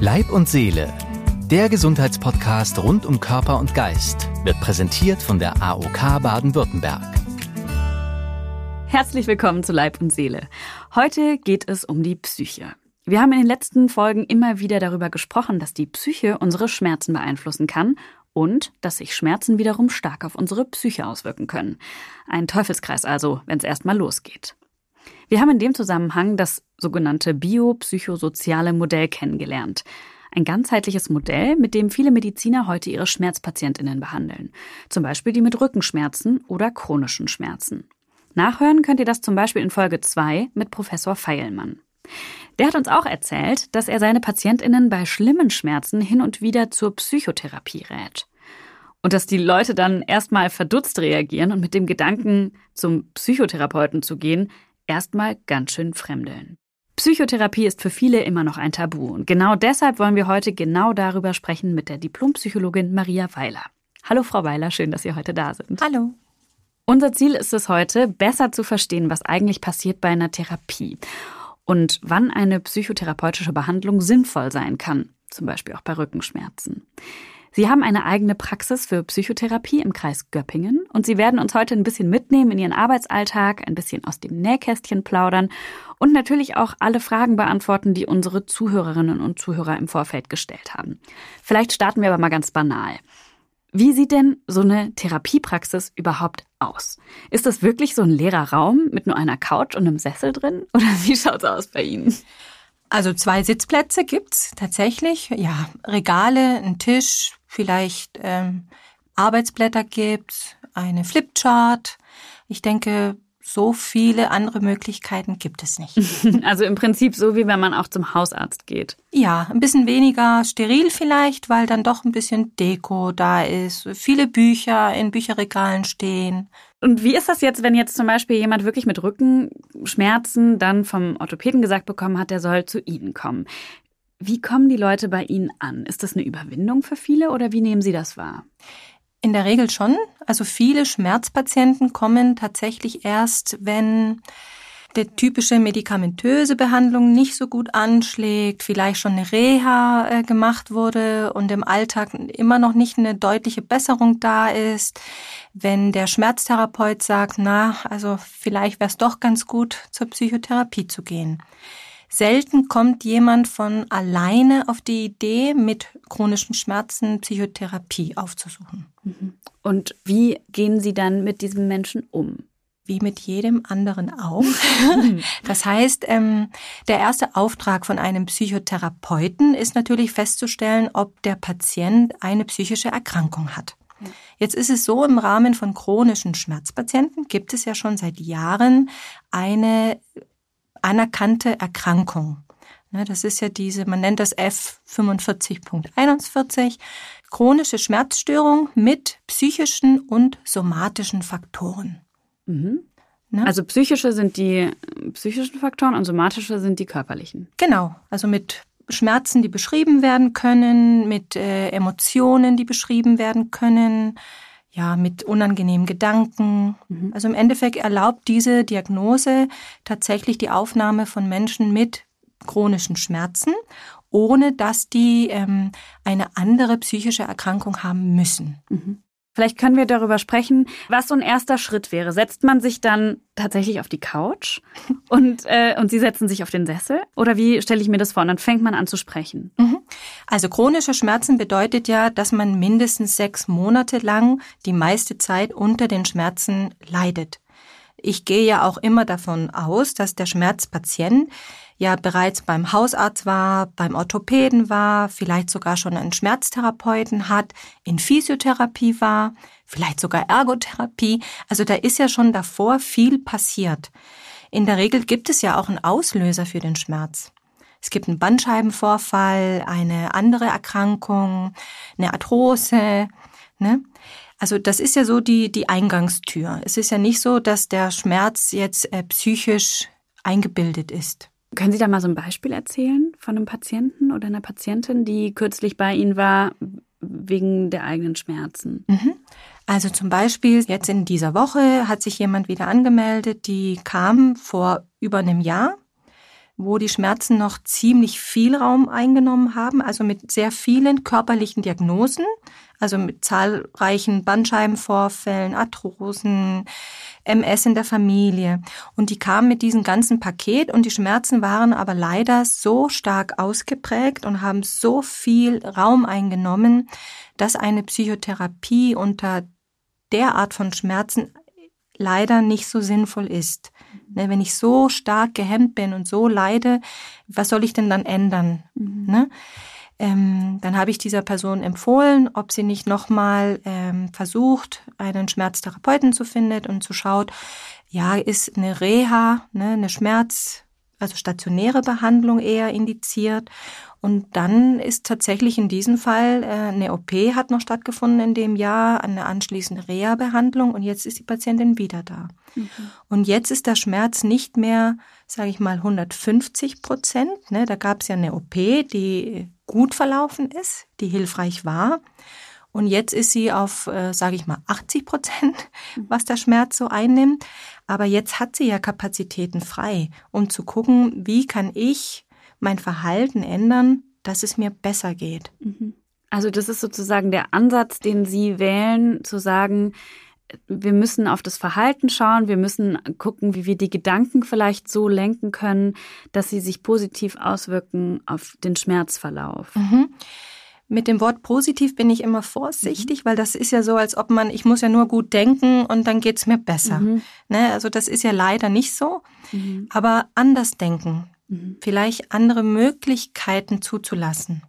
Leib und Seele, der Gesundheitspodcast rund um Körper und Geist, wird präsentiert von der AOK Baden-Württemberg. Herzlich willkommen zu Leib und Seele. Heute geht es um die Psyche. Wir haben in den letzten Folgen immer wieder darüber gesprochen, dass die Psyche unsere Schmerzen beeinflussen kann und dass sich Schmerzen wiederum stark auf unsere Psyche auswirken können. Ein Teufelskreis also, wenn es erstmal losgeht. Wir haben in dem Zusammenhang das sogenannte biopsychosoziale Modell kennengelernt. Ein ganzheitliches Modell, mit dem viele Mediziner heute ihre Schmerzpatientinnen behandeln. Zum Beispiel die mit Rückenschmerzen oder chronischen Schmerzen. Nachhören könnt ihr das zum Beispiel in Folge 2 mit Professor Feilmann. Der hat uns auch erzählt, dass er seine Patientinnen bei schlimmen Schmerzen hin und wieder zur Psychotherapie rät. Und dass die Leute dann erstmal verdutzt reagieren und mit dem Gedanken, zum Psychotherapeuten zu gehen, erstmal ganz schön fremdeln. Psychotherapie ist für viele immer noch ein Tabu und genau deshalb wollen wir heute genau darüber sprechen mit der Diplompsychologin Maria Weiler. Hallo Frau Weiler, schön, dass Sie heute da sind. Hallo. Unser Ziel ist es heute, besser zu verstehen, was eigentlich passiert bei einer Therapie und wann eine psychotherapeutische Behandlung sinnvoll sein kann, zum Beispiel auch bei Rückenschmerzen. Sie haben eine eigene Praxis für Psychotherapie im Kreis Göppingen und Sie werden uns heute ein bisschen mitnehmen in Ihren Arbeitsalltag, ein bisschen aus dem Nähkästchen plaudern und natürlich auch alle Fragen beantworten, die unsere Zuhörerinnen und Zuhörer im Vorfeld gestellt haben. Vielleicht starten wir aber mal ganz banal. Wie sieht denn so eine Therapiepraxis überhaupt aus? Ist das wirklich so ein leerer Raum mit nur einer Couch und einem Sessel drin? Oder wie schaut's aus bei Ihnen? Also zwei Sitzplätze gibt's tatsächlich. Ja, Regale, ein Tisch, vielleicht ähm, Arbeitsblätter gibt's, eine Flipchart. Ich denke, so viele andere Möglichkeiten gibt es nicht. Also im Prinzip so, wie wenn man auch zum Hausarzt geht. Ja, ein bisschen weniger steril vielleicht, weil dann doch ein bisschen Deko da ist, viele Bücher in Bücherregalen stehen. Und wie ist das jetzt, wenn jetzt zum Beispiel jemand wirklich mit Rückenschmerzen dann vom Orthopäden gesagt bekommen hat, der soll zu Ihnen kommen? Wie kommen die Leute bei Ihnen an? Ist das eine Überwindung für viele oder wie nehmen Sie das wahr? In der Regel schon. Also viele Schmerzpatienten kommen tatsächlich erst, wenn die typische medikamentöse Behandlung nicht so gut anschlägt, vielleicht schon eine Reha äh, gemacht wurde und im Alltag immer noch nicht eine deutliche Besserung da ist, wenn der Schmerztherapeut sagt, na, also vielleicht wäre es doch ganz gut, zur Psychotherapie zu gehen. Selten kommt jemand von alleine auf die Idee, mit chronischen Schmerzen Psychotherapie aufzusuchen. Mhm. Und wie gehen Sie dann mit diesem Menschen um? Wie mit jedem anderen auch. Das heißt, ähm, der erste Auftrag von einem Psychotherapeuten ist natürlich festzustellen, ob der Patient eine psychische Erkrankung hat. Jetzt ist es so, im Rahmen von chronischen Schmerzpatienten gibt es ja schon seit Jahren eine anerkannte Erkrankung. Ne, das ist ja diese, man nennt das F45.41, chronische Schmerzstörung mit psychischen und somatischen Faktoren. Mhm. Ne? Also psychische sind die psychischen Faktoren und somatische sind die körperlichen. Genau, also mit Schmerzen, die beschrieben werden können, mit äh, Emotionen, die beschrieben werden können, ja, mit unangenehmen Gedanken. Mhm. Also im Endeffekt erlaubt diese Diagnose tatsächlich die Aufnahme von Menschen mit chronischen Schmerzen, ohne dass die ähm, eine andere psychische Erkrankung haben müssen. Mhm. Vielleicht können wir darüber sprechen, was so ein erster Schritt wäre. Setzt man sich dann tatsächlich auf die Couch und, äh, und Sie setzen sich auf den Sessel? Oder wie stelle ich mir das vor? Und dann fängt man an zu sprechen. Mhm. Also chronische Schmerzen bedeutet ja, dass man mindestens sechs Monate lang die meiste Zeit unter den Schmerzen leidet. Ich gehe ja auch immer davon aus, dass der Schmerzpatient ja bereits beim Hausarzt war, beim Orthopäden war, vielleicht sogar schon einen Schmerztherapeuten hat, in Physiotherapie war, vielleicht sogar Ergotherapie. Also da ist ja schon davor viel passiert. In der Regel gibt es ja auch einen Auslöser für den Schmerz. Es gibt einen Bandscheibenvorfall, eine andere Erkrankung, eine Arthrose. Ne? Also das ist ja so die, die Eingangstür. Es ist ja nicht so, dass der Schmerz jetzt äh, psychisch eingebildet ist. Können Sie da mal so ein Beispiel erzählen von einem Patienten oder einer Patientin, die kürzlich bei Ihnen war wegen der eigenen Schmerzen? Mhm. Also zum Beispiel jetzt in dieser Woche hat sich jemand wieder angemeldet, die kam vor über einem Jahr wo die Schmerzen noch ziemlich viel Raum eingenommen haben, also mit sehr vielen körperlichen Diagnosen, also mit zahlreichen Bandscheibenvorfällen, Arthrosen, MS in der Familie. Und die kamen mit diesem ganzen Paket und die Schmerzen waren aber leider so stark ausgeprägt und haben so viel Raum eingenommen, dass eine Psychotherapie unter der Art von Schmerzen leider nicht so sinnvoll ist. Ne, wenn ich so stark gehemmt bin und so leide, was soll ich denn dann ändern? Mhm. Ne? Ähm, dann habe ich dieser Person empfohlen, ob sie nicht nochmal ähm, versucht, einen Schmerztherapeuten zu finden und zu schaut, ja, ist eine Reha, ne, eine Schmerz, also stationäre Behandlung eher indiziert und dann ist tatsächlich in diesem Fall äh, eine OP hat noch stattgefunden in dem Jahr, eine anschließende Reha-Behandlung und jetzt ist die Patientin wieder da. Mhm. Und jetzt ist der Schmerz nicht mehr, sage ich mal, 150 Prozent. Ne? Da gab es ja eine OP, die gut verlaufen ist, die hilfreich war. Und jetzt ist sie auf, äh, sage ich mal, 80 Prozent, mhm. was der Schmerz so einnimmt. Aber jetzt hat sie ja Kapazitäten frei, um zu gucken, wie kann ich mein Verhalten ändern, dass es mir besser geht. Mhm. Also das ist sozusagen der Ansatz, den Sie wählen, zu sagen, wir müssen auf das Verhalten schauen, wir müssen gucken, wie wir die Gedanken vielleicht so lenken können, dass sie sich positiv auswirken auf den Schmerzverlauf. Mhm. Mit dem Wort positiv bin ich immer vorsichtig, mhm. weil das ist ja so, als ob man, ich muss ja nur gut denken und dann geht's mir besser. Mhm. Ne? Also das ist ja leider nicht so. Mhm. Aber anders denken, Mhm. vielleicht andere Möglichkeiten zuzulassen.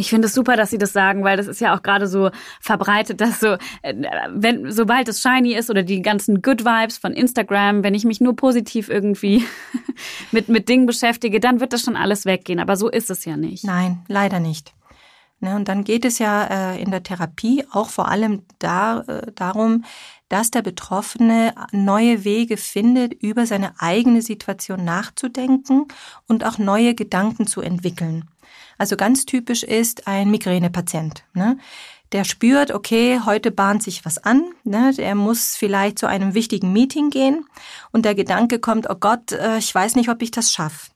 Ich finde es super, dass Sie das sagen, weil das ist ja auch gerade so verbreitet, dass so, äh, wenn, sobald es shiny ist oder die ganzen Good Vibes von Instagram, wenn ich mich nur positiv irgendwie mit, mit Dingen beschäftige, dann wird das schon alles weggehen. Aber so ist es ja nicht. Nein, leider nicht. Ne, und dann geht es ja äh, in der Therapie auch vor allem da, äh, darum, dass der Betroffene neue Wege findet, über seine eigene Situation nachzudenken und auch neue Gedanken zu entwickeln. Also ganz typisch ist ein Migränepatient. Ne? Der spürt, okay, heute bahnt sich was an. Ne? Der muss vielleicht zu einem wichtigen Meeting gehen und der Gedanke kommt, oh Gott, äh, ich weiß nicht, ob ich das schaffe.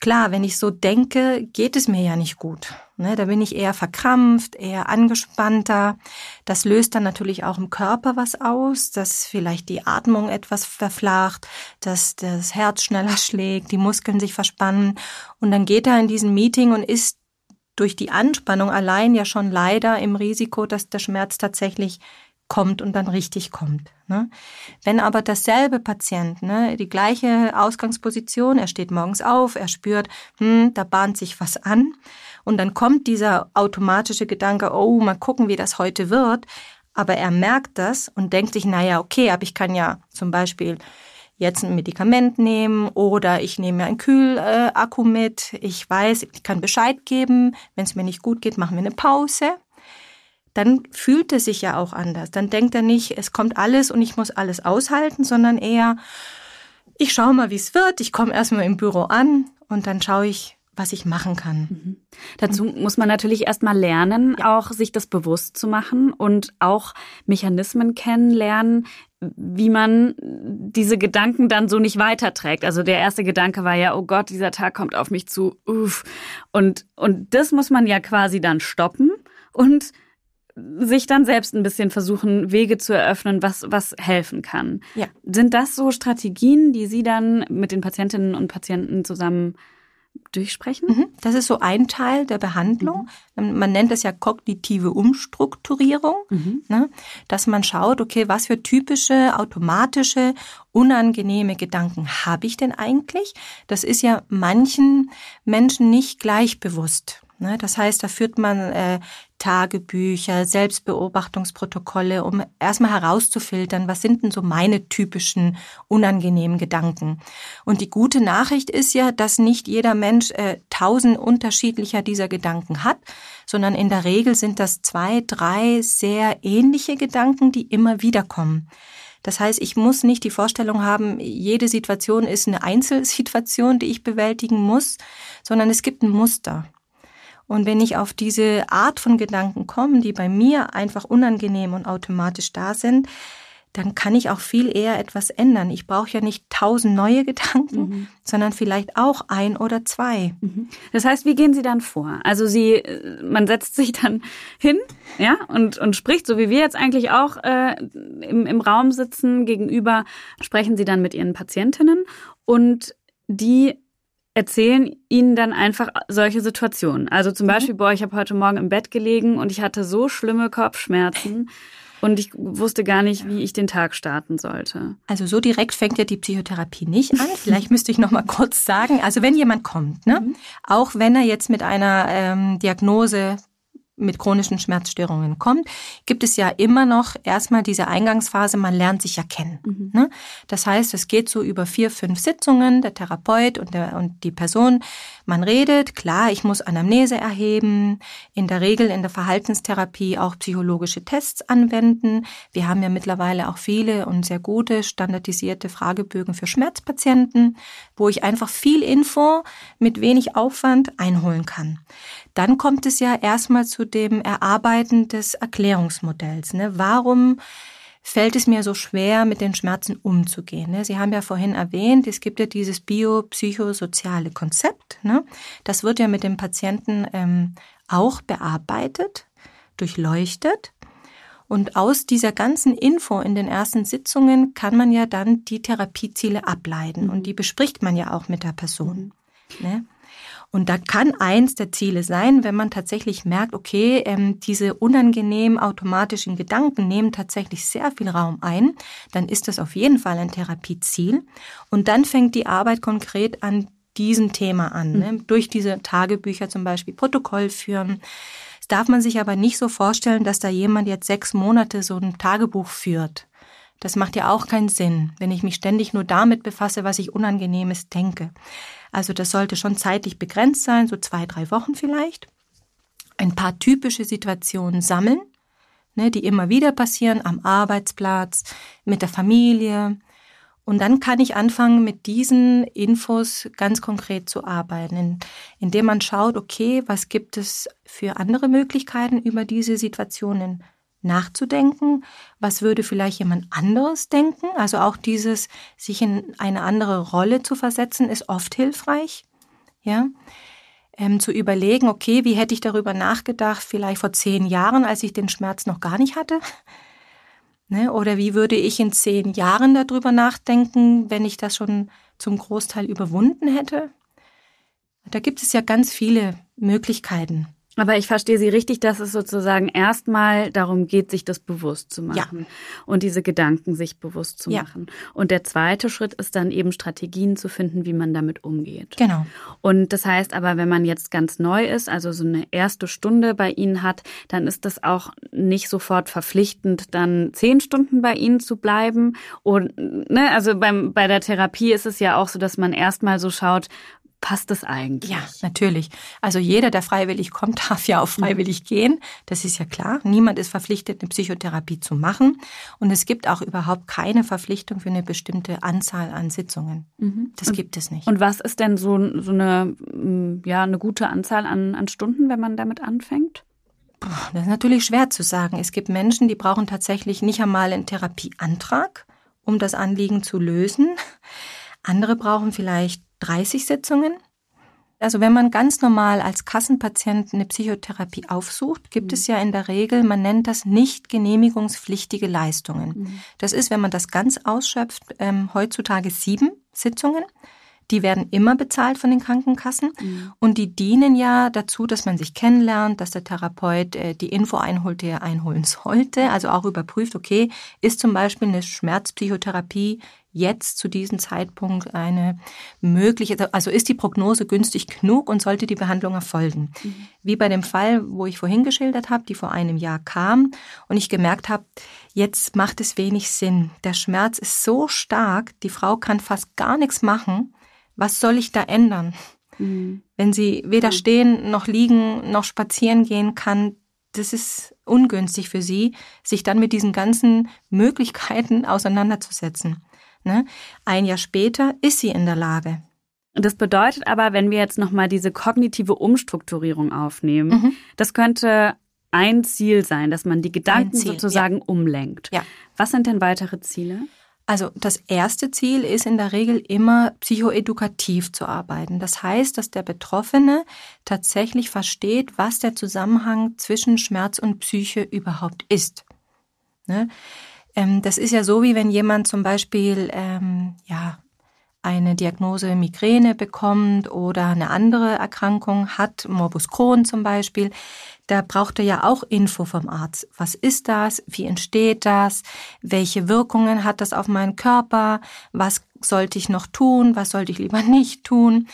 Klar, wenn ich so denke, geht es mir ja nicht gut. Ne, da bin ich eher verkrampft, eher angespannter. Das löst dann natürlich auch im Körper was aus, dass vielleicht die Atmung etwas verflacht, dass das Herz schneller schlägt, die Muskeln sich verspannen. Und dann geht er in diesen Meeting und ist durch die Anspannung allein ja schon leider im Risiko, dass der Schmerz tatsächlich kommt und dann richtig kommt. Ne? Wenn aber dasselbe Patient, ne, die gleiche Ausgangsposition, er steht morgens auf, er spürt, hm, da bahnt sich was an und dann kommt dieser automatische Gedanke, oh, mal gucken, wie das heute wird, aber er merkt das und denkt sich, naja, okay, aber ich kann ja zum Beispiel jetzt ein Medikament nehmen oder ich nehme mir einen Kühlakku mit. Ich weiß, ich kann Bescheid geben. Wenn es mir nicht gut geht, machen wir eine Pause dann fühlt er sich ja auch anders. Dann denkt er nicht, es kommt alles und ich muss alles aushalten, sondern eher, ich schaue mal, wie es wird. Ich komme erstmal im Büro an und dann schaue ich, was ich machen kann. Mhm. Dazu muss man natürlich erstmal lernen, ja. auch sich das bewusst zu machen und auch Mechanismen kennenlernen, wie man diese Gedanken dann so nicht weiterträgt. Also der erste Gedanke war ja, oh Gott, dieser Tag kommt auf mich zu. Uff. Und, und das muss man ja quasi dann stoppen und sich dann selbst ein bisschen versuchen, Wege zu eröffnen, was, was helfen kann. Ja. Sind das so Strategien, die Sie dann mit den Patientinnen und Patienten zusammen durchsprechen? Mhm. Das ist so ein Teil der Behandlung. Mhm. Man nennt es ja kognitive Umstrukturierung, mhm. ne? dass man schaut, okay, was für typische, automatische, unangenehme Gedanken habe ich denn eigentlich? Das ist ja manchen Menschen nicht gleich bewusst. Ne? Das heißt, da führt man äh, Tagebücher, Selbstbeobachtungsprotokolle, um erstmal herauszufiltern, was sind denn so meine typischen unangenehmen Gedanken. Und die gute Nachricht ist ja, dass nicht jeder Mensch äh, tausend unterschiedlicher dieser Gedanken hat, sondern in der Regel sind das zwei, drei sehr ähnliche Gedanken, die immer wieder kommen. Das heißt, ich muss nicht die Vorstellung haben, jede Situation ist eine Einzelsituation, die ich bewältigen muss, sondern es gibt ein Muster. Und wenn ich auf diese Art von Gedanken komme, die bei mir einfach unangenehm und automatisch da sind, dann kann ich auch viel eher etwas ändern. Ich brauche ja nicht tausend neue Gedanken, mhm. sondern vielleicht auch ein oder zwei. Mhm. Das heißt, wie gehen Sie dann vor? Also Sie, man setzt sich dann hin, ja, und, und spricht, so wie wir jetzt eigentlich auch äh, im, im Raum sitzen, gegenüber sprechen Sie dann mit Ihren Patientinnen und die erzählen ihnen dann einfach solche Situationen. Also zum mhm. Beispiel, boah, ich habe heute Morgen im Bett gelegen und ich hatte so schlimme Kopfschmerzen und ich wusste gar nicht, wie ich den Tag starten sollte. Also so direkt fängt ja die Psychotherapie nicht an. Vielleicht müsste ich noch mal kurz sagen. Also wenn jemand kommt, ne, mhm. auch wenn er jetzt mit einer ähm, Diagnose mit chronischen Schmerzstörungen kommt, gibt es ja immer noch erstmal diese Eingangsphase, man lernt sich ja kennen. Mhm. Ne? Das heißt, es geht so über vier, fünf Sitzungen, der Therapeut und, der, und die Person. Man redet, klar, ich muss Anamnese erheben, in der Regel in der Verhaltenstherapie auch psychologische Tests anwenden. Wir haben ja mittlerweile auch viele und sehr gute standardisierte Fragebögen für Schmerzpatienten, wo ich einfach viel Info mit wenig Aufwand einholen kann. Dann kommt es ja erstmal zu dem Erarbeiten des Erklärungsmodells. Ne? Warum fällt es mir so schwer, mit den Schmerzen umzugehen? Ne? Sie haben ja vorhin erwähnt, es gibt ja dieses biopsychosoziale Konzept. Ne? Das wird ja mit dem Patienten ähm, auch bearbeitet, durchleuchtet. Und aus dieser ganzen Info in den ersten Sitzungen kann man ja dann die Therapieziele ableiten. Und die bespricht man ja auch mit der Person. Ne? Und da kann eins der Ziele sein, wenn man tatsächlich merkt, okay, ähm, diese unangenehmen automatischen Gedanken nehmen tatsächlich sehr viel Raum ein, dann ist das auf jeden Fall ein Therapieziel. Und dann fängt die Arbeit konkret an diesem Thema an, mhm. ne? durch diese Tagebücher zum Beispiel Protokoll führen. Das darf man sich aber nicht so vorstellen, dass da jemand jetzt sechs Monate so ein Tagebuch führt. Das macht ja auch keinen Sinn, wenn ich mich ständig nur damit befasse, was ich Unangenehmes denke. Also das sollte schon zeitlich begrenzt sein, so zwei, drei Wochen vielleicht. Ein paar typische Situationen sammeln, ne, die immer wieder passieren am Arbeitsplatz, mit der Familie. Und dann kann ich anfangen, mit diesen Infos ganz konkret zu arbeiten, indem man schaut, okay, was gibt es für andere Möglichkeiten, über diese Situationen nachzudenken, was würde vielleicht jemand anderes denken. Also auch dieses, sich in eine andere Rolle zu versetzen, ist oft hilfreich. Ja, ähm, zu überlegen, okay, wie hätte ich darüber nachgedacht, vielleicht vor zehn Jahren, als ich den Schmerz noch gar nicht hatte. Ne? Oder wie würde ich in zehn Jahren darüber nachdenken, wenn ich das schon zum Großteil überwunden hätte? Da gibt es ja ganz viele Möglichkeiten. Aber ich verstehe Sie richtig, dass es sozusagen erstmal darum geht, sich das bewusst zu machen ja. und diese Gedanken sich bewusst zu ja. machen. Und der zweite Schritt ist dann eben Strategien zu finden, wie man damit umgeht. Genau. Und das heißt aber, wenn man jetzt ganz neu ist, also so eine erste Stunde bei Ihnen hat, dann ist das auch nicht sofort verpflichtend, dann zehn Stunden bei Ihnen zu bleiben. Und ne, also beim bei der Therapie ist es ja auch so, dass man erstmal so schaut, passt das eigentlich? Ja, natürlich. Also jeder, der freiwillig kommt, darf ja auch freiwillig mhm. gehen. Das ist ja klar. Niemand ist verpflichtet, eine Psychotherapie zu machen. Und es gibt auch überhaupt keine Verpflichtung für eine bestimmte Anzahl an Sitzungen. Mhm. Das und, gibt es nicht. Und was ist denn so, so eine, ja, eine gute Anzahl an, an Stunden, wenn man damit anfängt? Das ist natürlich schwer zu sagen. Es gibt Menschen, die brauchen tatsächlich nicht einmal einen Therapieantrag, um das Anliegen zu lösen. Andere brauchen vielleicht 30 Sitzungen. Also wenn man ganz normal als Kassenpatient eine Psychotherapie aufsucht, gibt mhm. es ja in der Regel, man nennt das nicht genehmigungspflichtige Leistungen. Mhm. Das ist, wenn man das ganz ausschöpft, ähm, heutzutage sieben Sitzungen. Die werden immer bezahlt von den Krankenkassen mhm. und die dienen ja dazu, dass man sich kennenlernt, dass der Therapeut äh, die Info einholt, die er einholen sollte. Also auch überprüft, okay, ist zum Beispiel eine Schmerzpsychotherapie jetzt zu diesem Zeitpunkt eine mögliche, also ist die Prognose günstig genug und sollte die Behandlung erfolgen. Mhm. Wie bei dem Fall, wo ich vorhin geschildert habe, die vor einem Jahr kam und ich gemerkt habe, jetzt macht es wenig Sinn. Der Schmerz ist so stark, die Frau kann fast gar nichts machen. Was soll ich da ändern? Mhm. Wenn sie weder stehen noch liegen noch spazieren gehen kann, das ist ungünstig für sie, sich dann mit diesen ganzen Möglichkeiten auseinanderzusetzen. Ne? Ein Jahr später ist sie in der Lage. Das bedeutet aber, wenn wir jetzt nochmal diese kognitive Umstrukturierung aufnehmen, mhm. das könnte ein Ziel sein, dass man die Gedanken Ziel, sozusagen ja. umlenkt. Ja. Was sind denn weitere Ziele? Also das erste Ziel ist in der Regel immer psychoedukativ zu arbeiten. Das heißt, dass der Betroffene tatsächlich versteht, was der Zusammenhang zwischen Schmerz und Psyche überhaupt ist. Ne? Ähm, das ist ja so, wie wenn jemand zum Beispiel ähm, ja eine Diagnose Migräne bekommt oder eine andere Erkrankung hat, Morbus Crohn zum Beispiel, da braucht er ja auch Info vom Arzt. Was ist das? Wie entsteht das? Welche Wirkungen hat das auf meinen Körper? Was sollte ich noch tun? Was sollte ich lieber nicht tun?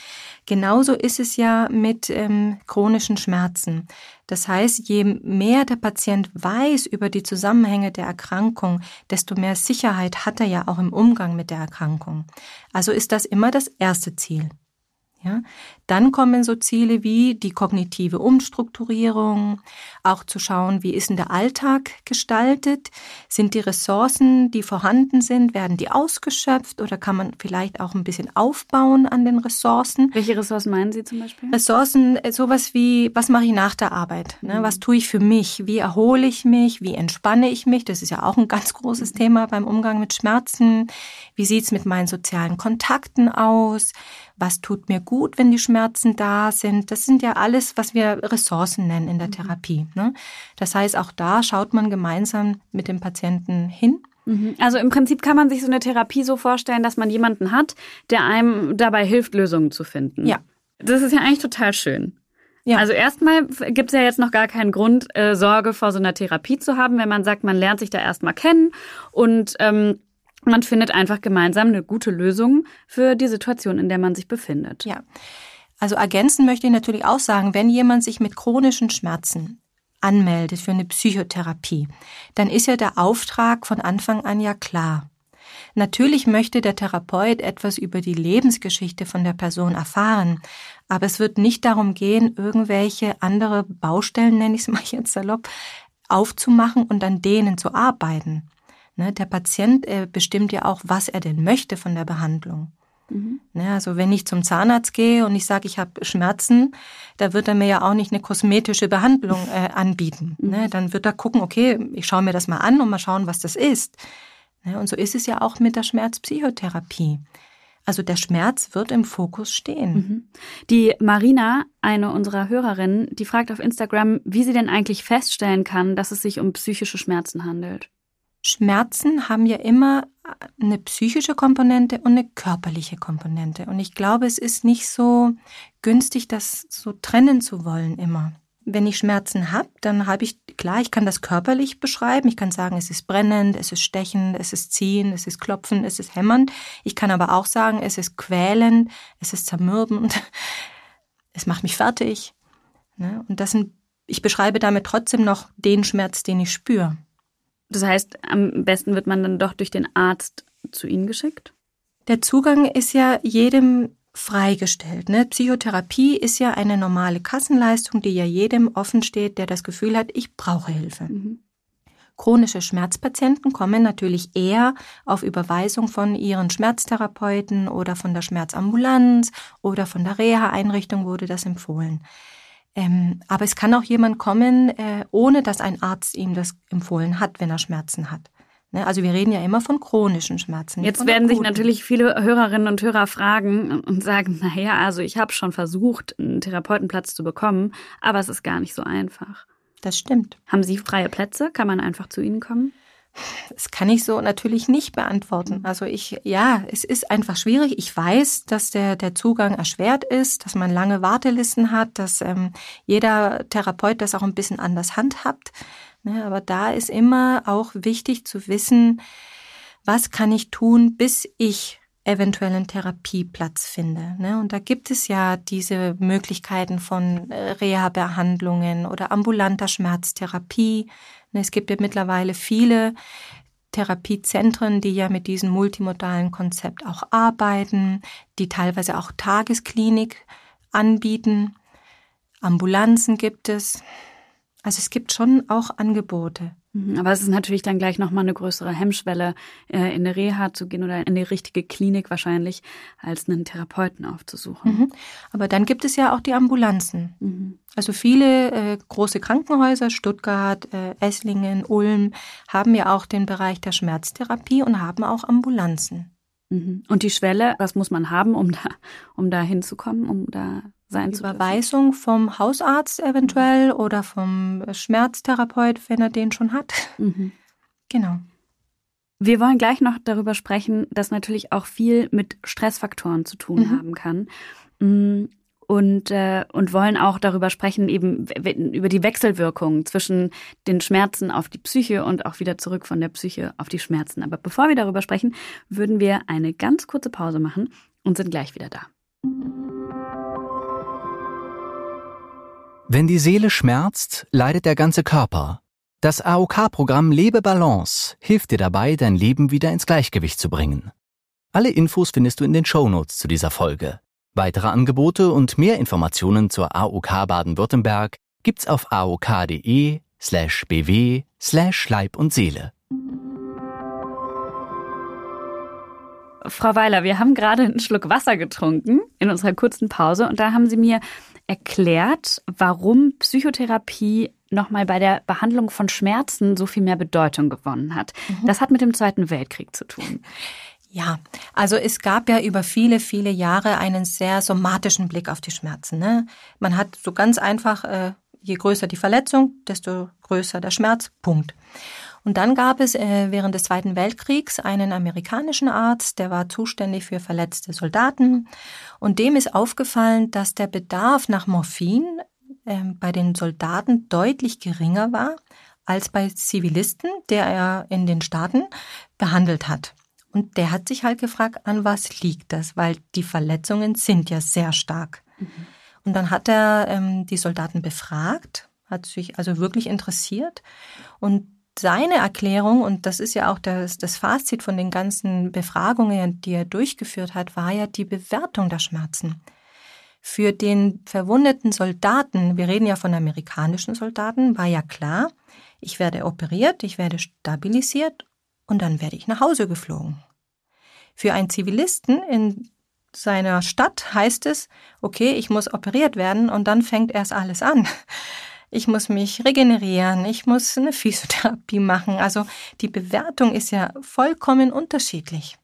Genauso ist es ja mit ähm, chronischen Schmerzen. Das heißt, je mehr der Patient weiß über die Zusammenhänge der Erkrankung, desto mehr Sicherheit hat er ja auch im Umgang mit der Erkrankung. Also ist das immer das erste Ziel. Ja, dann kommen so Ziele wie die kognitive Umstrukturierung, auch zu schauen, wie ist denn der Alltag gestaltet? Sind die Ressourcen, die vorhanden sind, werden die ausgeschöpft oder kann man vielleicht auch ein bisschen aufbauen an den Ressourcen? Welche Ressourcen meinen Sie zum Beispiel? Ressourcen, äh, sowas wie, was mache ich nach der Arbeit? Ne? Mhm. Was tue ich für mich? Wie erhole ich mich? Wie entspanne ich mich? Das ist ja auch ein ganz großes Thema beim Umgang mit Schmerzen. Wie sieht's mit meinen sozialen Kontakten aus? Was tut mir gut, wenn die Schmerzen da sind. Das sind ja alles, was wir Ressourcen nennen in der mhm. Therapie. Ne? Das heißt, auch da schaut man gemeinsam mit dem Patienten hin. Mhm. Also im Prinzip kann man sich so eine Therapie so vorstellen, dass man jemanden hat, der einem dabei hilft, Lösungen zu finden. Ja. Das ist ja eigentlich total schön. Ja. Also erstmal gibt es ja jetzt noch gar keinen Grund, äh, Sorge vor so einer Therapie zu haben, wenn man sagt, man lernt sich da erstmal kennen und ähm, man findet einfach gemeinsam eine gute Lösung für die Situation, in der man sich befindet. Ja. Also ergänzen möchte ich natürlich auch sagen, wenn jemand sich mit chronischen Schmerzen anmeldet für eine Psychotherapie, dann ist ja der Auftrag von Anfang an ja klar. Natürlich möchte der Therapeut etwas über die Lebensgeschichte von der Person erfahren, aber es wird nicht darum gehen, irgendwelche andere Baustellen, nenne ich es mal jetzt salopp, aufzumachen und an denen zu arbeiten. Ne, der Patient äh, bestimmt ja auch, was er denn möchte von der Behandlung. Mhm. Ne, also wenn ich zum Zahnarzt gehe und ich sage, ich habe Schmerzen, da wird er mir ja auch nicht eine kosmetische Behandlung äh, anbieten. Ne, mhm. dann wird er gucken, okay, ich schaue mir das mal an und mal schauen, was das ist. Ne, und so ist es ja auch mit der Schmerzpsychotherapie. Also der Schmerz wird im Fokus stehen. Mhm. Die Marina, eine unserer Hörerinnen, die fragt auf Instagram, wie sie denn eigentlich feststellen kann, dass es sich um psychische Schmerzen handelt. Schmerzen haben ja immer eine psychische Komponente und eine körperliche Komponente. Und ich glaube, es ist nicht so günstig, das so trennen zu wollen immer. Wenn ich Schmerzen habe, dann habe ich, klar, ich kann das körperlich beschreiben. Ich kann sagen, es ist brennend, es ist stechend, es ist ziehen, es ist klopfen, es ist hämmernd. Ich kann aber auch sagen, es ist quälend, es ist zermürbend, es macht mich fertig. Ne? Und das sind, ich beschreibe damit trotzdem noch den Schmerz, den ich spüre. Das heißt, am besten wird man dann doch durch den Arzt zu Ihnen geschickt? Der Zugang ist ja jedem freigestellt. Ne? Psychotherapie ist ja eine normale Kassenleistung, die ja jedem offen steht, der das Gefühl hat, ich brauche Hilfe. Mhm. Chronische Schmerzpatienten kommen natürlich eher auf Überweisung von ihren Schmerztherapeuten oder von der Schmerzambulanz oder von der Reha-Einrichtung wurde das empfohlen. Ähm, aber es kann auch jemand kommen, äh, ohne dass ein Arzt ihm das empfohlen hat, wenn er Schmerzen hat. Ne? Also wir reden ja immer von chronischen Schmerzen. Jetzt werden sich natürlich viele Hörerinnen und Hörer fragen und sagen, naja, also ich habe schon versucht, einen Therapeutenplatz zu bekommen, aber es ist gar nicht so einfach. Das stimmt. Haben Sie freie Plätze? Kann man einfach zu Ihnen kommen? Das kann ich so natürlich nicht beantworten. Mhm. Also ich, ja, es ist einfach schwierig. Ich weiß, dass der, der Zugang erschwert ist, dass man lange Wartelisten hat, dass ähm, jeder Therapeut das auch ein bisschen anders handhabt. Ne, aber da ist immer auch wichtig zu wissen, was kann ich tun, bis ich eventuell einen Therapieplatz finde. Ne? Und da gibt es ja diese Möglichkeiten von äh, Reha-Behandlungen oder ambulanter Schmerztherapie. Ne, es gibt ja mittlerweile viele Therapiezentren, die ja mit diesem multimodalen Konzept auch arbeiten, die teilweise auch Tagesklinik anbieten. Ambulanzen gibt es. Also es gibt schon auch Angebote. Mhm, aber es ist natürlich dann gleich nochmal eine größere Hemmschwelle, äh, in eine Reha zu gehen oder in die richtige Klinik wahrscheinlich, als einen Therapeuten aufzusuchen. Mhm. Aber dann gibt es ja auch die Ambulanzen. Mhm. Also viele äh, große Krankenhäuser, Stuttgart, äh, Esslingen, Ulm, haben ja auch den Bereich der Schmerztherapie und haben auch Ambulanzen. Mhm. Und die Schwelle, was muss man haben, um da, um da hinzukommen, um da sein Überweisung vom Hausarzt eventuell oder vom Schmerztherapeut, wenn er den schon hat. Mhm. Genau. Wir wollen gleich noch darüber sprechen, dass natürlich auch viel mit Stressfaktoren zu tun mhm. haben kann. Mm, und, äh, und wollen auch darüber sprechen, eben über die Wechselwirkung zwischen den Schmerzen auf die Psyche und auch wieder zurück von der Psyche auf die Schmerzen. Aber bevor wir darüber sprechen, würden wir eine ganz kurze Pause machen und sind gleich wieder da. Wenn die Seele schmerzt, leidet der ganze Körper. Das AOK-Programm Lebe Balance hilft dir dabei, dein Leben wieder ins Gleichgewicht zu bringen. Alle Infos findest du in den Shownotes zu dieser Folge. Weitere Angebote und mehr Informationen zur AOK Baden-Württemberg gibt's auf aok.de slash bw slash Leib und Seele. Frau Weiler, wir haben gerade einen Schluck Wasser getrunken in unserer kurzen Pause und da haben Sie mir erklärt, warum Psychotherapie nochmal bei der Behandlung von Schmerzen so viel mehr Bedeutung gewonnen hat. Mhm. Das hat mit dem Zweiten Weltkrieg zu tun. Ja, also es gab ja über viele, viele Jahre einen sehr somatischen Blick auf die Schmerzen. Ne? Man hat so ganz einfach, äh, je größer die Verletzung, desto größer der Schmerz. Punkt. Und dann gab es äh, während des Zweiten Weltkriegs einen amerikanischen Arzt, der war zuständig für verletzte Soldaten. Und dem ist aufgefallen, dass der Bedarf nach Morphin äh, bei den Soldaten deutlich geringer war als bei Zivilisten, der er in den Staaten behandelt hat. Und der hat sich halt gefragt, an was liegt das? Weil die Verletzungen sind ja sehr stark. Mhm. Und dann hat er ähm, die Soldaten befragt, hat sich also wirklich interessiert. Und seine Erklärung, und das ist ja auch das, das Fazit von den ganzen Befragungen, die er durchgeführt hat, war ja die Bewertung der Schmerzen. Für den verwundeten Soldaten, wir reden ja von amerikanischen Soldaten, war ja klar, ich werde operiert, ich werde stabilisiert und dann werde ich nach Hause geflogen. Für einen Zivilisten in seiner Stadt heißt es, okay, ich muss operiert werden und dann fängt erst alles an. Ich muss mich regenerieren, ich muss eine Physiotherapie machen. Also die Bewertung ist ja vollkommen unterschiedlich.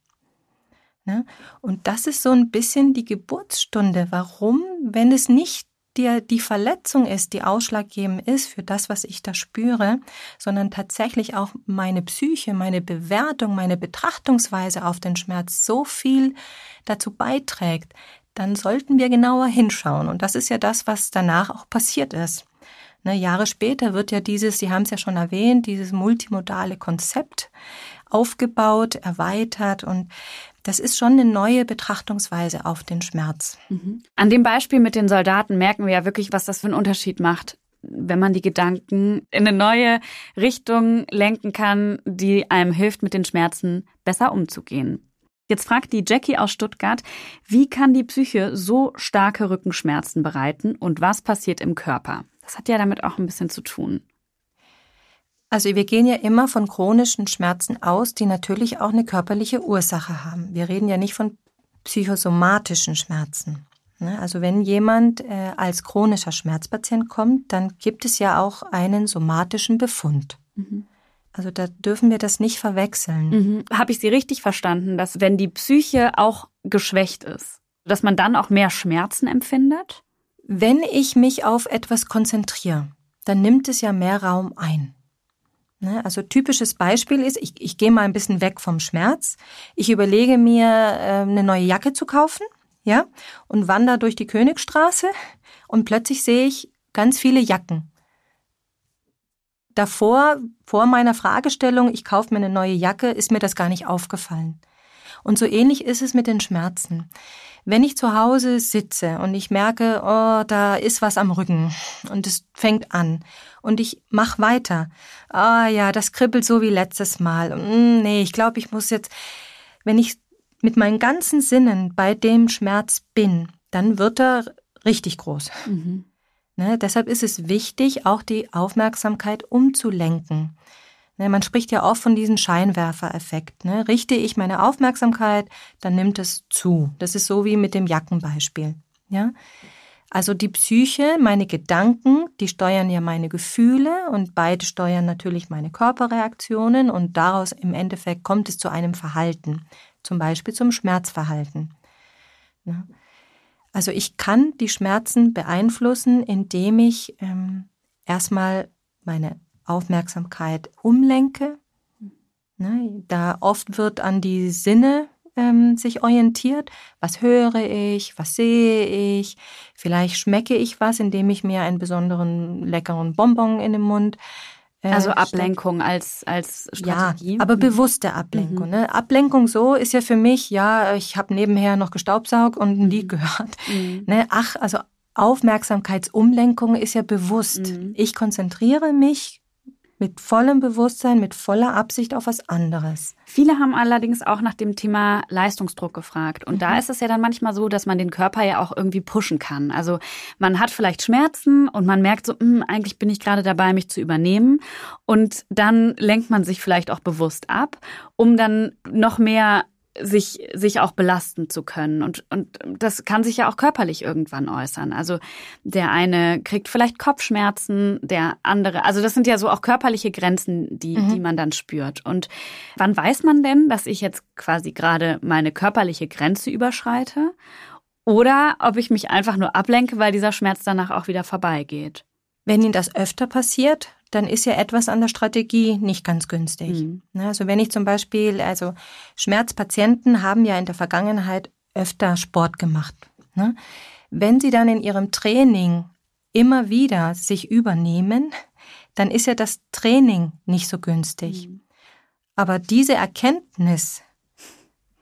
Ne? Und das ist so ein bisschen die Geburtsstunde. Warum, wenn es nicht die, die Verletzung ist, die ausschlaggebend ist für das, was ich da spüre, sondern tatsächlich auch meine Psyche, meine Bewertung, meine Betrachtungsweise auf den Schmerz so viel dazu beiträgt, dann sollten wir genauer hinschauen. Und das ist ja das, was danach auch passiert ist. Ne, Jahre später wird ja dieses, Sie haben es ja schon erwähnt, dieses multimodale Konzept aufgebaut, erweitert und das ist schon eine neue Betrachtungsweise auf den Schmerz. Mhm. An dem Beispiel mit den Soldaten merken wir ja wirklich, was das für einen Unterschied macht, wenn man die Gedanken in eine neue Richtung lenken kann, die einem hilft, mit den Schmerzen besser umzugehen. Jetzt fragt die Jackie aus Stuttgart, wie kann die Psyche so starke Rückenschmerzen bereiten und was passiert im Körper? Das hat ja damit auch ein bisschen zu tun. Also wir gehen ja immer von chronischen Schmerzen aus, die natürlich auch eine körperliche Ursache haben. Wir reden ja nicht von psychosomatischen Schmerzen. Ne? Also wenn jemand äh, als chronischer Schmerzpatient kommt, dann gibt es ja auch einen somatischen Befund. Mhm. Also da dürfen wir das nicht verwechseln. Mhm. Habe ich Sie richtig verstanden, dass wenn die Psyche auch geschwächt ist, dass man dann auch mehr Schmerzen empfindet? Wenn ich mich auf etwas konzentriere, dann nimmt es ja mehr Raum ein. Ne? Also typisches Beispiel ist, ich, ich gehe mal ein bisschen weg vom Schmerz. Ich überlege mir, äh, eine neue Jacke zu kaufen, ja, und wandere durch die Königstraße und plötzlich sehe ich ganz viele Jacken. Davor, vor meiner Fragestellung, ich kaufe mir eine neue Jacke, ist mir das gar nicht aufgefallen. Und so ähnlich ist es mit den Schmerzen. Wenn ich zu Hause sitze und ich merke, oh, da ist was am Rücken und es fängt an und ich mach weiter. Ah ja, das kribbelt so wie letztes Mal. Hm, nee, ich glaube, ich muss jetzt, wenn ich mit meinen ganzen Sinnen bei dem Schmerz bin, dann wird er richtig groß. Mhm. Ne, deshalb ist es wichtig, auch die Aufmerksamkeit umzulenken. Ne, man spricht ja oft von diesem Scheinwerfereffekt. Ne? Richte ich meine Aufmerksamkeit, dann nimmt es zu. Das ist so wie mit dem Jackenbeispiel. Ja? Also die Psyche, meine Gedanken, die steuern ja meine Gefühle und beide steuern natürlich meine Körperreaktionen und daraus im Endeffekt kommt es zu einem Verhalten, zum Beispiel zum Schmerzverhalten. Also ich kann die Schmerzen beeinflussen, indem ich ähm, erstmal meine Aufmerksamkeit umlenke. Ne, da oft wird an die Sinne ähm, sich orientiert. Was höre ich? Was sehe ich? Vielleicht schmecke ich was, indem ich mir einen besonderen leckeren Bonbon in den Mund äh, also Ablenkung als, als Strategie. Ja, aber bewusste Ablenkung. Mhm. Ne? Ablenkung so ist ja für mich, ja, ich habe nebenher noch gestaubsaugt und ein Lied mhm. gehört. Mhm. Ne? Ach, also Aufmerksamkeitsumlenkung ist ja bewusst. Mhm. Ich konzentriere mich mit vollem Bewusstsein, mit voller Absicht auf was anderes. Viele haben allerdings auch nach dem Thema Leistungsdruck gefragt. Und mhm. da ist es ja dann manchmal so, dass man den Körper ja auch irgendwie pushen kann. Also man hat vielleicht Schmerzen und man merkt so, hm, eigentlich bin ich gerade dabei, mich zu übernehmen. Und dann lenkt man sich vielleicht auch bewusst ab, um dann noch mehr sich, sich auch belasten zu können. Und, und das kann sich ja auch körperlich irgendwann äußern. Also der eine kriegt vielleicht Kopfschmerzen, der andere, also das sind ja so auch körperliche Grenzen, die, mhm. die man dann spürt. Und wann weiß man denn, dass ich jetzt quasi gerade meine körperliche Grenze überschreite? Oder ob ich mich einfach nur ablenke, weil dieser Schmerz danach auch wieder vorbeigeht? Wenn Ihnen das öfter passiert, dann ist ja etwas an der Strategie nicht ganz günstig. Mhm. Ne, also wenn ich zum Beispiel, also Schmerzpatienten haben ja in der Vergangenheit öfter Sport gemacht. Ne? Wenn sie dann in ihrem Training immer wieder sich übernehmen, dann ist ja das Training nicht so günstig. Mhm. Aber diese Erkenntnis,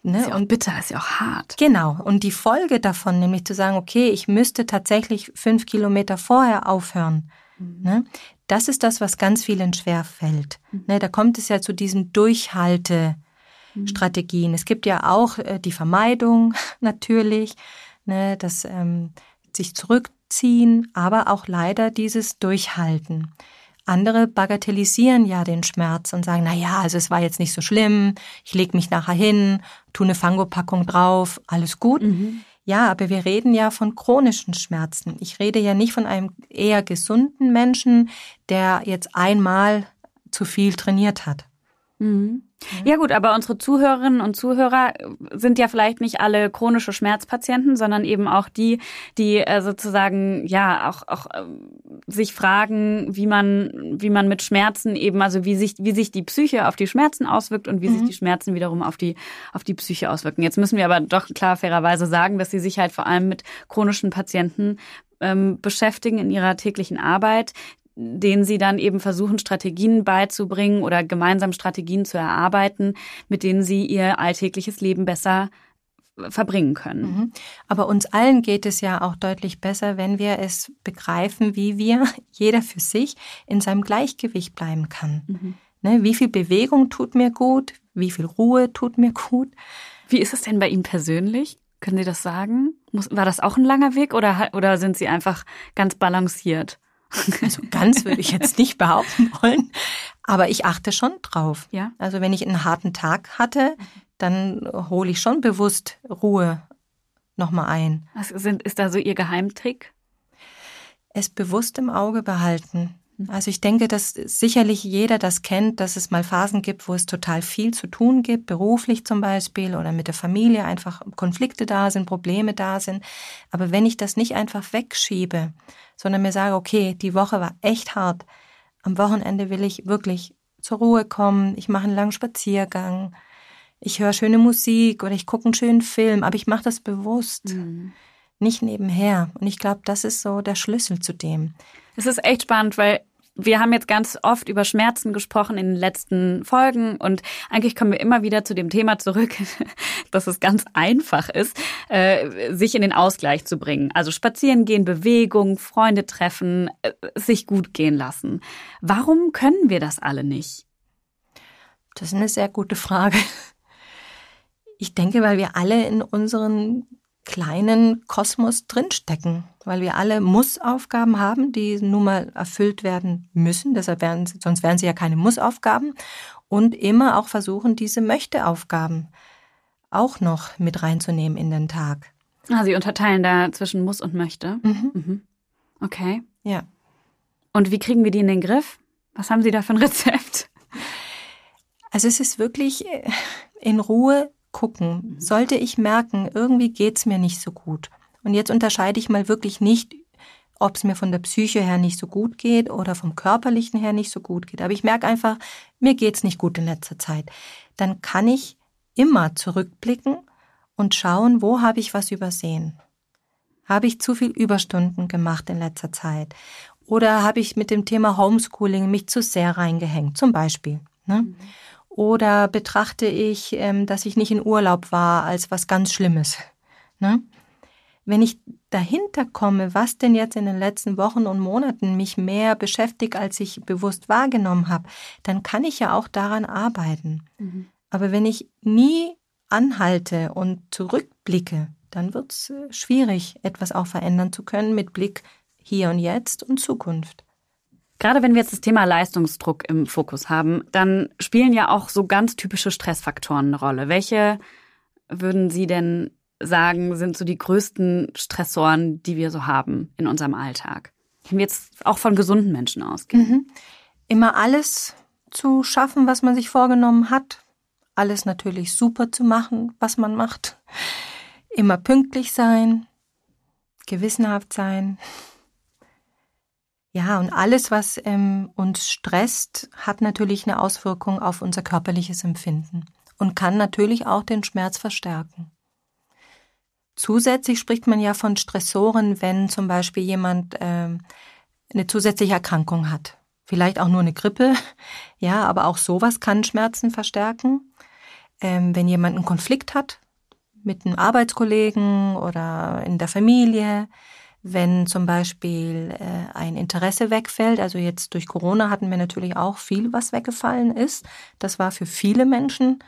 Ne? Ist ja und bitter, ist ja auch hart. Genau. Und die Folge davon, nämlich zu sagen, okay, ich müsste tatsächlich fünf Kilometer vorher aufhören, mhm. ne? Das ist das, was ganz vielen schwer fällt. Mhm. Ne, da kommt es ja zu diesen Durchhaltestrategien. Mhm. Es gibt ja auch äh, die Vermeidung natürlich, ne, das ähm, sich zurückziehen, aber auch leider dieses Durchhalten. Andere bagatellisieren ja den Schmerz und sagen, na ja, also es war jetzt nicht so schlimm, ich leg mich nachher hin, tu eine Fangopackung drauf, alles gut. Mhm. Ja, aber wir reden ja von chronischen Schmerzen. Ich rede ja nicht von einem eher gesunden Menschen, der jetzt einmal zu viel trainiert hat. Mhm. Ja gut, aber unsere Zuhörerinnen und Zuhörer sind ja vielleicht nicht alle chronische Schmerzpatienten, sondern eben auch die, die äh, sozusagen ja auch, auch äh, sich fragen, wie man wie man mit Schmerzen eben also wie sich wie sich die Psyche auf die Schmerzen auswirkt und wie mhm. sich die Schmerzen wiederum auf die auf die Psyche auswirken. Jetzt müssen wir aber doch klar fairerweise sagen, dass sie sich halt vor allem mit chronischen Patienten ähm, beschäftigen in ihrer täglichen Arbeit, denen sie dann eben versuchen, Strategien beizubringen oder gemeinsam Strategien zu erarbeiten, mit denen sie ihr alltägliches Leben besser verbringen können. Mhm. Aber uns allen geht es ja auch deutlich besser, wenn wir es begreifen, wie wir, jeder für sich, in seinem Gleichgewicht bleiben kann. Mhm. Ne, wie viel Bewegung tut mir gut? Wie viel Ruhe tut mir gut? Wie ist es denn bei Ihnen persönlich? Können Sie das sagen? war das auch ein langer Weg oder, oder sind Sie einfach ganz balanciert? Also ganz würde ich jetzt nicht behaupten wollen, aber ich achte schon drauf. Ja. Also wenn ich einen harten Tag hatte, dann hole ich schon bewusst Ruhe nochmal ein. Was sind, ist da so Ihr Geheimtrick? Es bewusst im Auge behalten. Also ich denke, dass sicherlich jeder das kennt, dass es mal Phasen gibt, wo es total viel zu tun gibt, beruflich zum Beispiel oder mit der Familie einfach Konflikte da sind, Probleme da sind. Aber wenn ich das nicht einfach wegschiebe, sondern mir sage, okay, die Woche war echt hart, am Wochenende will ich wirklich zur Ruhe kommen, ich mache einen langen Spaziergang, ich höre schöne Musik oder ich gucke einen schönen Film, aber ich mache das bewusst, mhm. Nicht nebenher. Und ich glaube, das ist so der Schlüssel zu dem. Es ist echt spannend, weil wir haben jetzt ganz oft über Schmerzen gesprochen in den letzten Folgen und eigentlich kommen wir immer wieder zu dem Thema zurück, dass es ganz einfach ist, äh, sich in den Ausgleich zu bringen. Also spazieren gehen, Bewegung, Freunde treffen, äh, sich gut gehen lassen. Warum können wir das alle nicht? Das ist eine sehr gute Frage. Ich denke, weil wir alle in unseren kleinen Kosmos drinstecken, weil wir alle Mussaufgaben haben, die nun mal erfüllt werden müssen. Deshalb wären, sonst wären sie ja keine Mussaufgaben. Und immer auch versuchen, diese Möchteaufgaben auch noch mit reinzunehmen in den Tag. Ah, Sie unterteilen da zwischen muss und möchte. Mhm. Mhm. Okay. Ja. Und wie kriegen wir die in den Griff? Was haben Sie da für ein Rezept? Also es ist wirklich äh, in Ruhe gucken. Sollte ich merken, irgendwie geht's mir nicht so gut. Und jetzt unterscheide ich mal wirklich nicht, ob es mir von der Psyche her nicht so gut geht oder vom körperlichen her nicht so gut geht. Aber ich merke einfach, mir geht's nicht gut in letzter Zeit. Dann kann ich immer zurückblicken und schauen, wo habe ich was übersehen? Habe ich zu viel Überstunden gemacht in letzter Zeit? Oder habe ich mit dem Thema Homeschooling mich zu sehr reingehängt, zum Beispiel? Ne? Oder betrachte ich, ähm, dass ich nicht in Urlaub war, als was ganz Schlimmes? Ne? Wenn ich dahinter komme, was denn jetzt in den letzten Wochen und Monaten mich mehr beschäftigt, als ich bewusst wahrgenommen habe, dann kann ich ja auch daran arbeiten. Mhm. Aber wenn ich nie anhalte und zurückblicke, dann wird es schwierig, etwas auch verändern zu können mit Blick hier und jetzt und Zukunft. Gerade wenn wir jetzt das Thema Leistungsdruck im Fokus haben, dann spielen ja auch so ganz typische Stressfaktoren eine Rolle. Welche würden Sie denn sagen, sind so die größten Stressoren, die wir so haben in unserem Alltag? Wenn wir jetzt auch von gesunden Menschen ausgehen. Mhm. Immer alles zu schaffen, was man sich vorgenommen hat. Alles natürlich super zu machen, was man macht. Immer pünktlich sein, gewissenhaft sein. Ja, und alles, was ähm, uns stresst, hat natürlich eine Auswirkung auf unser körperliches Empfinden und kann natürlich auch den Schmerz verstärken. Zusätzlich spricht man ja von Stressoren, wenn zum Beispiel jemand ähm, eine zusätzliche Erkrankung hat. Vielleicht auch nur eine Grippe, ja, aber auch sowas kann Schmerzen verstärken. Ähm, wenn jemand einen Konflikt hat mit einem Arbeitskollegen oder in der Familie, wenn zum Beispiel äh, ein Interesse wegfällt. Also jetzt durch Corona hatten wir natürlich auch viel, was weggefallen ist. Das war für viele Menschen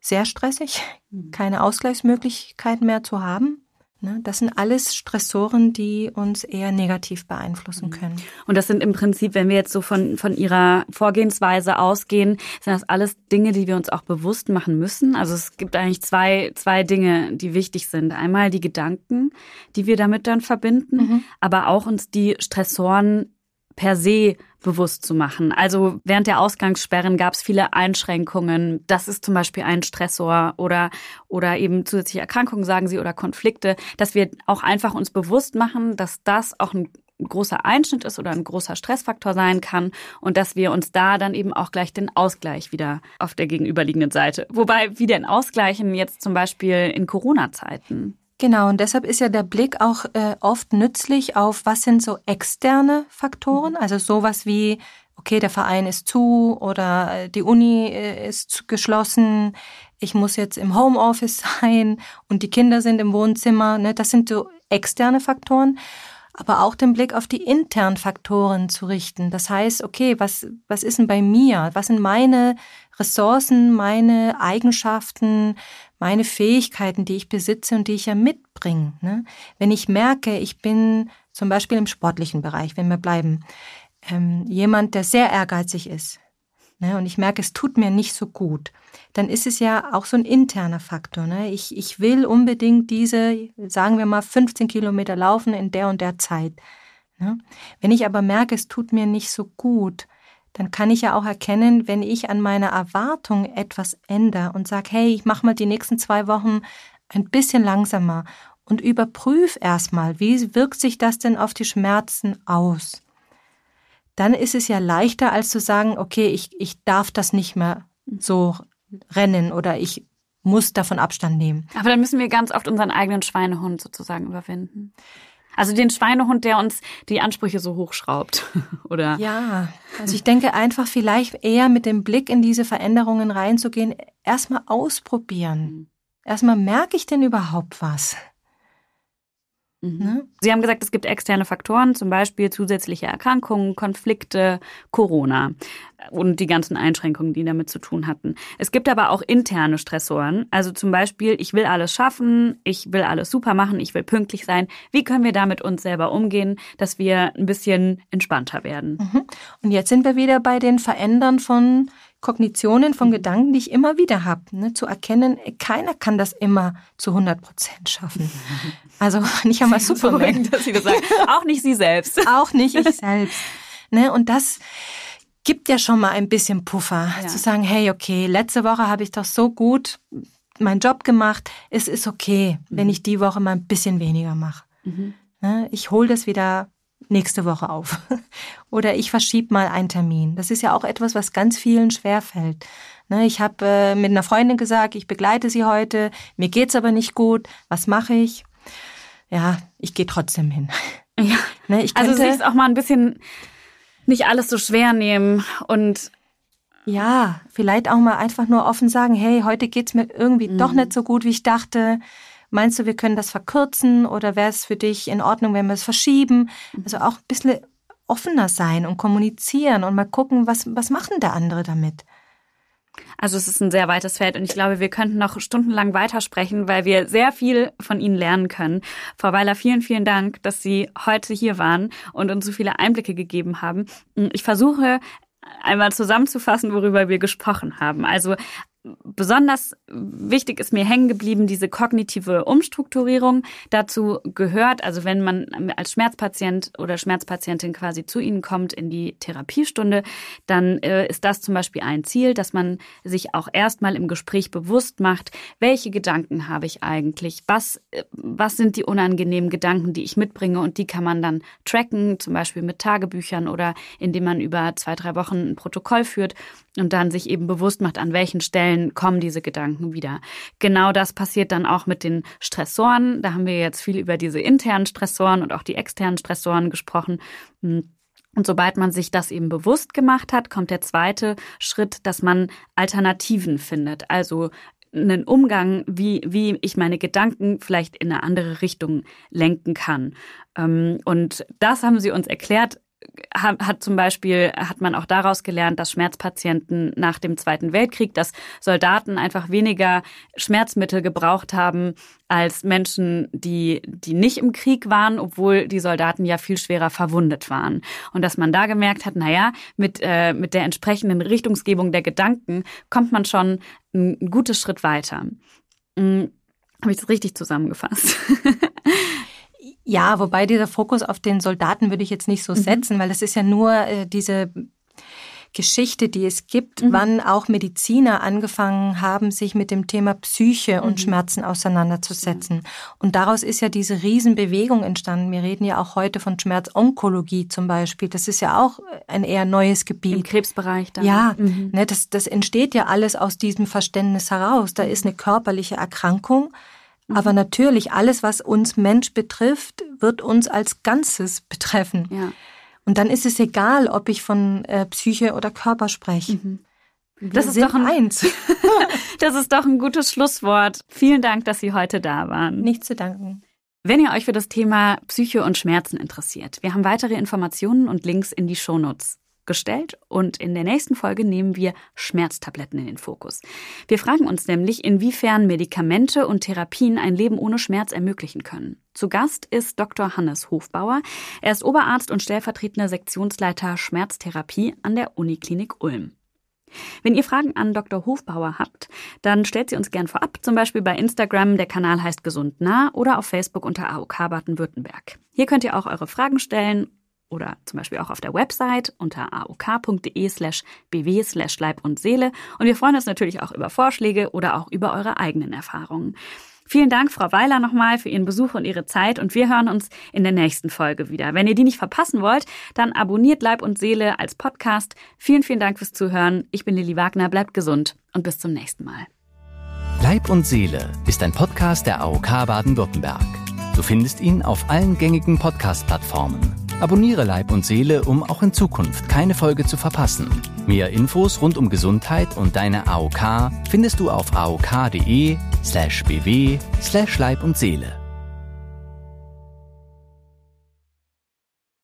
sehr stressig, keine Ausgleichsmöglichkeit mehr zu haben. Ne, Das sind alles Stressoren, die uns eher negativ beeinflussen können. Und das sind im Prinzip, wenn wir jetzt so von, von Ihrer Vorgehensweise ausgehen, sind das alles Dinge, die wir uns auch bewusst machen müssen. Also es gibt eigentlich zwei, zwei Dinge, die wichtig sind. Einmal die Gedanken, die wir damit dann verbinden, Mhm. aber auch uns die Stressoren per se bewusst zu machen. Also während der Ausgangssperren gab es viele Einschränkungen. Das ist zum Beispiel ein Stressor oder, oder eben zusätzliche Erkrankungen, sagen Sie, oder Konflikte, dass wir auch einfach uns bewusst machen, dass das auch ein großer Einschnitt ist oder ein großer Stressfaktor sein kann und dass wir uns da dann eben auch gleich den Ausgleich wieder auf der gegenüberliegenden Seite. Wobei, wie denn ausgleichen jetzt zum Beispiel in Corona-Zeiten? Genau, und deshalb ist ja der Blick auch äh, oft nützlich auf, was sind so externe Faktoren, also sowas wie, okay, der Verein ist zu oder äh, die Uni äh, ist geschlossen, ich muss jetzt im Homeoffice sein und die Kinder sind im Wohnzimmer, ne? das sind so externe Faktoren. Aber auch den Blick auf die internen Faktoren zu richten. Das heißt, okay, was, was ist denn bei mir? Was sind meine Ressourcen, meine Eigenschaften, meine Fähigkeiten, die ich besitze und die ich ja mitbringe. Ne? Wenn ich merke, ich bin zum Beispiel im sportlichen Bereich, wenn wir bleiben, ähm, jemand, der sehr ehrgeizig ist, ne? und ich merke, es tut mir nicht so gut, dann ist es ja auch so ein interner Faktor. Ne? Ich, ich will unbedingt diese, sagen wir mal, 15 Kilometer laufen in der und der Zeit. Ne? Wenn ich aber merke, es tut mir nicht so gut, dann kann ich ja auch erkennen, wenn ich an meiner Erwartung etwas ändere und sage, hey, ich mache mal die nächsten zwei Wochen ein bisschen langsamer und überprüf erstmal, wie wirkt sich das denn auf die Schmerzen aus? Dann ist es ja leichter, als zu sagen, okay, ich, ich darf das nicht mehr so rennen oder ich muss davon Abstand nehmen. Aber dann müssen wir ganz oft unseren eigenen Schweinehund sozusagen überwinden. Also den Schweinehund, der uns die Ansprüche so hochschraubt, oder? Ja, also ich denke einfach vielleicht eher mit dem Blick in diese Veränderungen reinzugehen, erstmal ausprobieren. Erstmal merke ich denn überhaupt was? Ne? Sie haben gesagt, es gibt externe Faktoren, zum Beispiel zusätzliche Erkrankungen, Konflikte, Corona und die ganzen Einschränkungen, die damit zu tun hatten. Es gibt aber auch interne Stressoren, also zum Beispiel, ich will alles schaffen, ich will alles super machen, ich will pünktlich sein. Wie können wir da mit uns selber umgehen, dass wir ein bisschen entspannter werden? Mhm. Und jetzt sind wir wieder bei den Verändern von Kognitionen von Gedanken, die ich immer wieder habe. Ne? Zu erkennen, keiner kann das immer zu 100 Prozent schaffen. Also nicht einmal Superman. dass Sie das sagen. Auch nicht Sie selbst. Auch nicht ich selbst. Ne? Und das gibt ja schon mal ein bisschen Puffer, ja. zu sagen, hey, okay, letzte Woche habe ich doch so gut meinen Job gemacht. Es ist okay, mhm. wenn ich die Woche mal ein bisschen weniger mache. Mhm. Ne? Ich hole das wieder nächste Woche auf. Oder ich verschiebe mal einen Termin. Das ist ja auch etwas, was ganz vielen schwerfällt. Ne, ich habe äh, mit einer Freundin gesagt, ich begleite sie heute, mir geht's aber nicht gut. Was mache ich? Ja, ich gehe trotzdem hin. Ja. Ne, ich also sich auch mal ein bisschen nicht alles so schwer nehmen und ja, vielleicht auch mal einfach nur offen sagen, hey, heute geht's mir irgendwie mhm. doch nicht so gut, wie ich dachte. Meinst du, wir können das verkürzen oder wäre es für dich in Ordnung, wenn wir es verschieben? Mhm. Also auch ein bisschen offener sein und kommunizieren und mal gucken, was, was machen der andere damit. Also es ist ein sehr weites Feld und ich glaube, wir könnten noch stundenlang weitersprechen, weil wir sehr viel von Ihnen lernen können. Frau Weiler, vielen, vielen Dank, dass Sie heute hier waren und uns so viele Einblicke gegeben haben. Ich versuche einmal zusammenzufassen, worüber wir gesprochen haben. Also Besonders wichtig ist mir hängen geblieben diese kognitive Umstrukturierung. Dazu gehört, also wenn man als Schmerzpatient oder Schmerzpatientin quasi zu Ihnen kommt in die Therapiestunde, dann äh, ist das zum Beispiel ein Ziel, dass man sich auch erstmal im Gespräch bewusst macht, welche Gedanken habe ich eigentlich, was, äh, was sind die unangenehmen Gedanken, die ich mitbringe? Und die kann man dann tracken, zum Beispiel mit Tagebüchern oder indem man über zwei, drei Wochen ein Protokoll führt und dann sich eben bewusst macht, an welchen Stellen kommen diese Gedanken wieder. Genau das passiert dann auch mit den Stressoren. Da haben wir jetzt viel über diese internen Stressoren und auch die externen Stressoren gesprochen. Hm. Und sobald man sich das eben bewusst gemacht hat, kommt der zweite Schritt, dass man Alternativen findet. Also einen Umgang, wie, wie ich meine Gedanken vielleicht in eine andere Richtung lenken kann. Ähm, und das haben sie uns erklärt hat, hat zum Beispiel, hat man auch daraus gelernt, dass Schmerzpatienten nach dem Zweiten Weltkrieg, dass Soldaten einfach weniger Schmerzmittel gebraucht haben als Menschen, die, die nicht im Krieg waren, obwohl die Soldaten ja viel schwerer verwundet waren. Und dass man da gemerkt hat, naja, mit, äh, mit der entsprechenden Richtungsgebung der Gedanken kommt man schon einen guten Schritt weiter. Hm, Habe ich das richtig zusammengefasst? Ja, wobei dieser Fokus auf den Soldaten würde ich jetzt nicht so mhm. setzen, weil es ist ja nur äh, diese Geschichte, die es gibt, mhm. wann auch Mediziner angefangen haben, sich mit dem Thema Psyche und mhm. Schmerzen auseinanderzusetzen. Und daraus ist ja diese Riesenbewegung entstanden. Wir reden ja auch heute von Schmerzonkologie zum Beispiel. Das ist ja auch ein eher neues Gebiet. Im Krebsbereich dann. Ja, mhm. ne, das, das entsteht ja alles aus diesem Verständnis heraus. Da ist eine körperliche Erkrankung Mhm. Aber natürlich, alles, was uns Mensch betrifft, wird uns als Ganzes betreffen. Ja. Und dann ist es egal, ob ich von äh, Psyche oder Körper spreche. Mhm. Das ist doch ein eins. das ist doch ein gutes Schlusswort. Vielen Dank, dass Sie heute da waren. Nicht zu danken. Wenn ihr euch für das Thema Psyche und Schmerzen interessiert, wir haben weitere Informationen und Links in die Shownotes gestellt und in der nächsten Folge nehmen wir Schmerztabletten in den Fokus. Wir fragen uns nämlich, inwiefern Medikamente und Therapien ein Leben ohne Schmerz ermöglichen können. Zu Gast ist Dr. Hannes Hofbauer. Er ist Oberarzt und stellvertretender Sektionsleiter Schmerztherapie an der Uniklinik Ulm. Wenn ihr Fragen an Dr. Hofbauer habt, dann stellt sie uns gern vorab, zum Beispiel bei Instagram, der Kanal heißt Gesund nah oder auf Facebook unter AOK Baden-Württemberg. Hier könnt ihr auch eure Fragen stellen oder zum Beispiel auch auf der Website unter aok.de slash bw slash Leib und Seele. Und wir freuen uns natürlich auch über Vorschläge oder auch über eure eigenen Erfahrungen. Vielen Dank, Frau Weiler, nochmal für Ihren Besuch und Ihre Zeit und wir hören uns in der nächsten Folge wieder. Wenn ihr die nicht verpassen wollt, dann abonniert Leib und Seele als Podcast. Vielen, vielen Dank fürs Zuhören. Ich bin Lilly Wagner, bleibt gesund und bis zum nächsten Mal. Leib und Seele ist ein Podcast der AOK Baden-Württemberg. Du findest ihn auf allen gängigen Podcast-Plattformen Abonniere Leib und Seele, um auch in Zukunft keine Folge zu verpassen. Mehr Infos rund um Gesundheit und deine AOK findest du auf aok.de slash bw slash Leib und Seele.